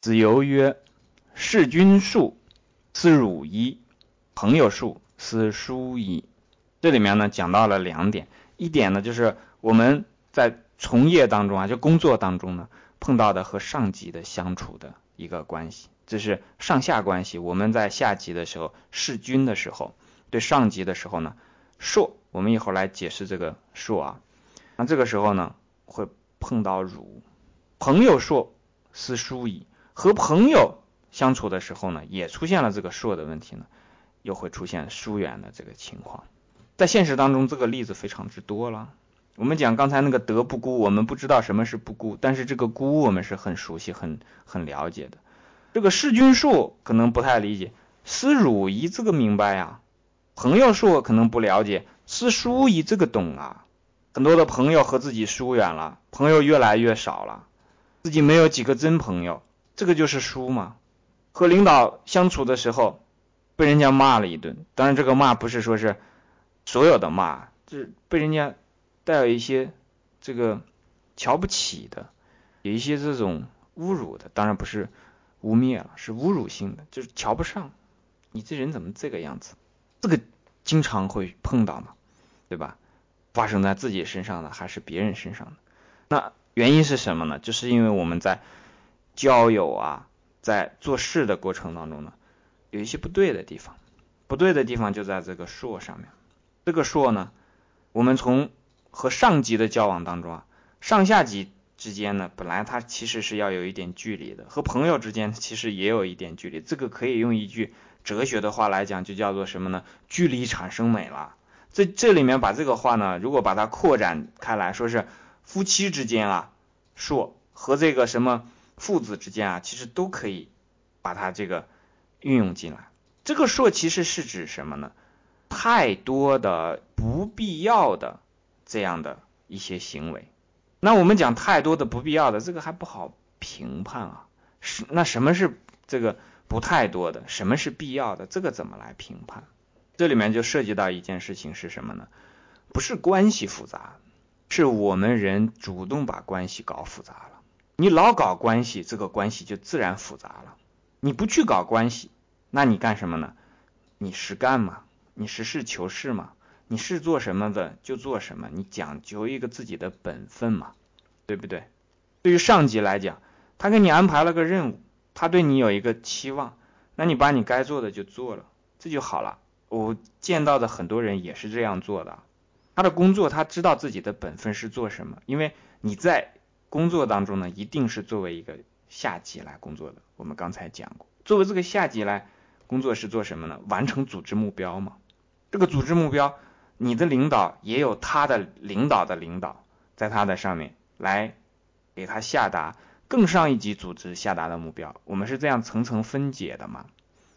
子游曰：“事君术，斯辱矣；朋友术，斯疏矣。”这里面呢讲到了两点，一点呢就是我们在从业当中啊，就工作当中呢碰到的和上级的相处的一个关系，这是上下关系。我们在下级的时候，事君的时候，对上级的时候呢，硕，我们一会儿来解释这个硕啊。那这个时候呢，会碰到辱，朋友硕，斯疏矣。和朋友相处的时候呢，也出现了这个硕的问题呢，又会出现疏远的这个情况。在现实当中，这个例子非常之多了。我们讲刚才那个德不孤，我们不知道什么是不孤，但是这个孤我们是很熟悉、很很了解的。这个弑君术可能不太理解，思汝仪这个明白呀。朋友术可能不了解，思疏仪这个懂啊。很多的朋友和自己疏远了，朋友越来越少了，自己没有几个真朋友。这个就是输嘛，和领导相处的时候，被人家骂了一顿。当然，这个骂不是说是所有的骂，就是被人家带有一些这个瞧不起的，有一些这种侮辱的。当然不是污蔑了，是侮辱性的，就是瞧不上你这人怎么这个样子。这个经常会碰到嘛，对吧？发生在自己身上的还是别人身上的？那原因是什么呢？就是因为我们在。交友啊，在做事的过程当中呢，有一些不对的地方，不对的地方就在这个硕上面。这个硕呢，我们从和上级的交往当中啊，上下级之间呢，本来它其实是要有一点距离的，和朋友之间其实也有一点距离。这个可以用一句哲学的话来讲，就叫做什么呢？距离产生美了。这这里面把这个话呢，如果把它扩展开来说，是夫妻之间啊，硕和这个什么？父子之间啊，其实都可以把它这个运用进来。这个说其实是指什么呢？太多的不必要的这样的一些行为。那我们讲太多的不必要的，这个还不好评判啊。是那什么是这个不太多的？什么是必要的？这个怎么来评判？这里面就涉及到一件事情是什么呢？不是关系复杂，是我们人主动把关系搞复杂了。你老搞关系，这个关系就自然复杂了。你不去搞关系，那你干什么呢？你实干嘛？你实事求是嘛？你是做什么的就做什么，你讲究一个自己的本分嘛，对不对？对于上级来讲，他给你安排了个任务，他对你有一个期望，那你把你该做的就做了，这就好了。我见到的很多人也是这样做的。他的工作，他知道自己的本分是做什么，因为你在。工作当中呢，一定是作为一个下级来工作的。我们刚才讲过，作为这个下级来工作是做什么呢？完成组织目标嘛。这个组织目标，你的领导也有他的领导的领导，在他的上面来给他下达更上一级组织下达的目标。我们是这样层层分解的嘛。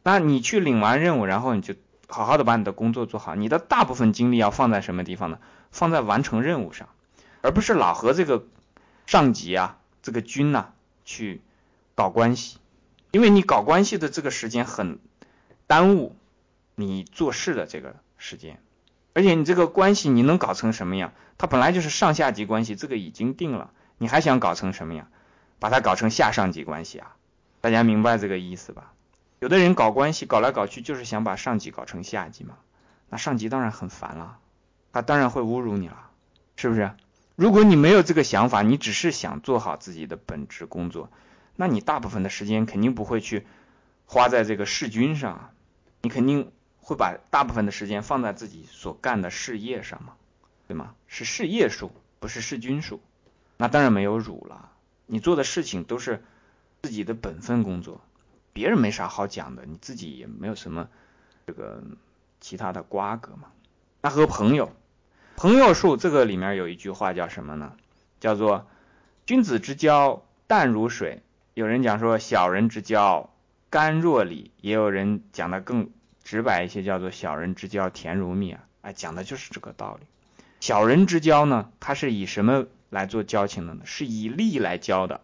那你去领完任务，然后你就好好的把你的工作做好。你的大部分精力要放在什么地方呢？放在完成任务上，而不是老和这个。上级啊，这个军呐，去搞关系，因为你搞关系的这个时间很耽误你做事的这个时间，而且你这个关系你能搞成什么样？它本来就是上下级关系，这个已经定了，你还想搞成什么样？把它搞成下上级关系啊？大家明白这个意思吧？有的人搞关系搞来搞去就是想把上级搞成下级嘛，那上级当然很烦了，他当然会侮辱你了，是不是？如果你没有这个想法，你只是想做好自己的本职工作，那你大部分的时间肯定不会去花在这个弑君上，你肯定会把大部分的时间放在自己所干的事业上嘛，对吗？是事业数，不是弑君数，那当然没有辱了。你做的事情都是自己的本分工作，别人没啥好讲的，你自己也没有什么这个其他的瓜葛嘛。那和朋友。朋友术这个里面有一句话叫什么呢？叫做君子之交淡如水。有人讲说小人之交甘若醴，也有人讲的更直白一些，叫做小人之交甜如蜜啊。哎，讲的就是这个道理。小人之交呢，他是以什么来做交情的呢？是以利来交的。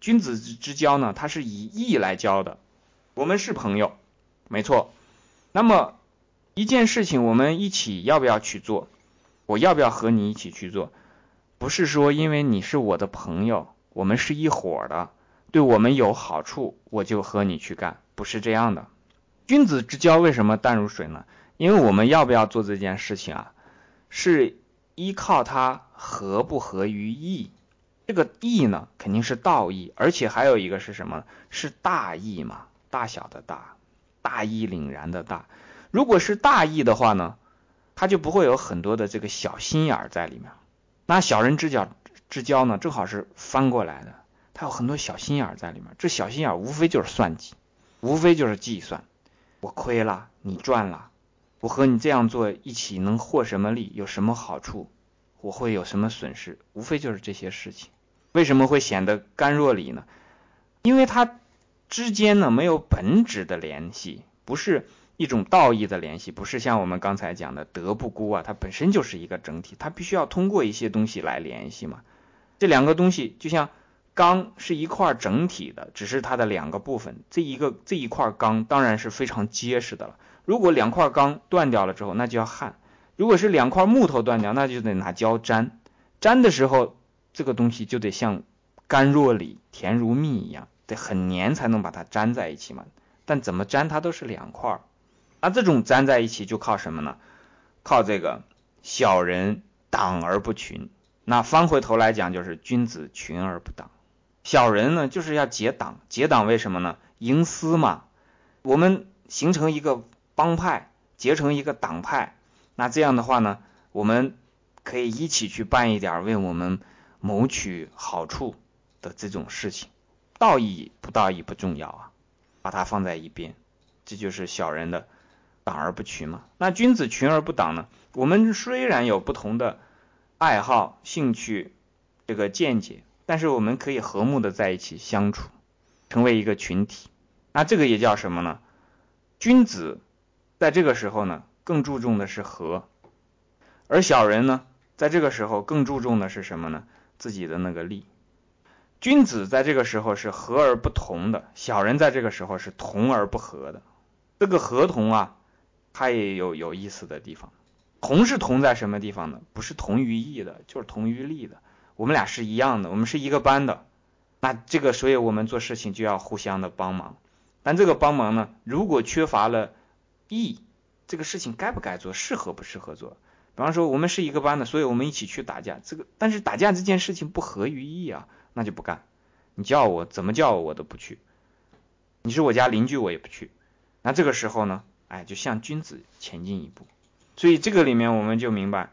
君子之交呢，他是以义来交的。我们是朋友，没错。那么一件事情，我们一起要不要去做？我要不要和你一起去做？不是说因为你是我的朋友，我们是一伙的，对我们有好处，我就和你去干，不是这样的。君子之交为什么淡如水呢？因为我们要不要做这件事情啊，是依靠它合不合于义。这个义呢，肯定是道义，而且还有一个是什么？是大义嘛，大小的大，大义凛然的大。如果是大义的话呢，他就不会有很多的这个小心眼儿在里面。那小人之交之交呢，正好是翻过来的。他有很多小心眼儿在里面，这小心眼儿无非就是算计，无非就是计算，我亏了，你赚了，我和你这样做一起能获什么利，有什么好处，我会有什么损失，无非就是这些事情。为什么会显得甘若醴呢？因为他之间呢没有本质的联系，不是一种道义的联系，不是像我们刚才讲的德不孤啊，它本身就是一个整体，它必须要通过一些东西来联系嘛。这两个东西就像。钢是一块整体的，只是它的两个部分。这一个这一块钢当然是非常结实的了。如果两块钢断掉了之后，那就要焊；如果是两块木头断掉，那就得拿胶粘。粘的时候，这个东西就得像甘若醴、甜如蜜一样，得很黏才能把它粘在一起嘛。但怎么粘，它都是两块。那这种粘在一起就靠什么呢？靠这个小人党而不群。那翻回头来讲，就是君子群而不党。小人呢，就是要结党，结党为什么呢？营私嘛。我们形成一个帮派，结成一个党派，那这样的话呢，我们可以一起去办一点为我们谋取好处的这种事情。道义不道义不重要啊，把它放在一边，这就是小人的党而不群嘛。那君子群而不党呢？我们虽然有不同的爱好、兴趣、这个见解。但是我们可以和睦的在一起相处，成为一个群体，那这个也叫什么呢？君子在这个时候呢，更注重的是和，而小人呢，在这个时候更注重的是什么呢？自己的那个利。君子在这个时候是和而不同的，小人在这个时候是同而不和的。这个合同啊，它也有有意思的地方。同是同在什么地方呢？不是同于义的，就是同于利的。我们俩是一样的，我们是一个班的，那这个，所以我们做事情就要互相的帮忙。但这个帮忙呢，如果缺乏了义，这个事情该不该做，适合不适合做？比方说，我们是一个班的，所以我们一起去打架，这个，但是打架这件事情不合于义啊，那就不干。你叫我怎么叫我，我都不去。你是我家邻居，我也不去。那这个时候呢，哎，就向君子前进一步。所以这个里面我们就明白，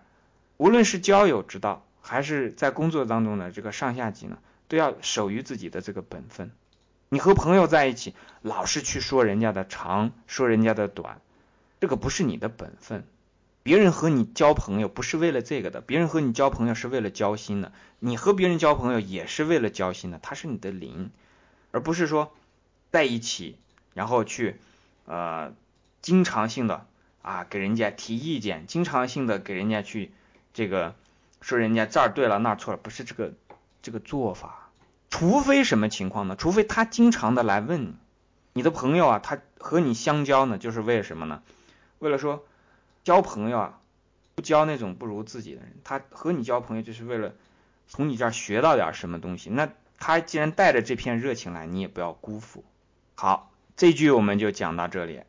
无论是交友之道。还是在工作当中的这个上下级呢，都要守于自己的这个本分。你和朋友在一起，老是去说人家的长，说人家的短，这个不是你的本分。别人和你交朋友不是为了这个的，别人和你交朋友是为了交心的。你和别人交朋友也是为了交心的，他是你的邻，而不是说在一起然后去呃经常性的啊给人家提意见，经常性的给人家去这个。说人家这儿对了那儿错了，不是这个这个做法。除非什么情况呢？除非他经常的来问你，你的朋友啊，他和你相交呢，就是为了什么呢？为了说交朋友啊，不交那种不如自己的人。他和你交朋友，就是为了从你这儿学到点什么东西。那他既然带着这片热情来，你也不要辜负。好，这句我们就讲到这里。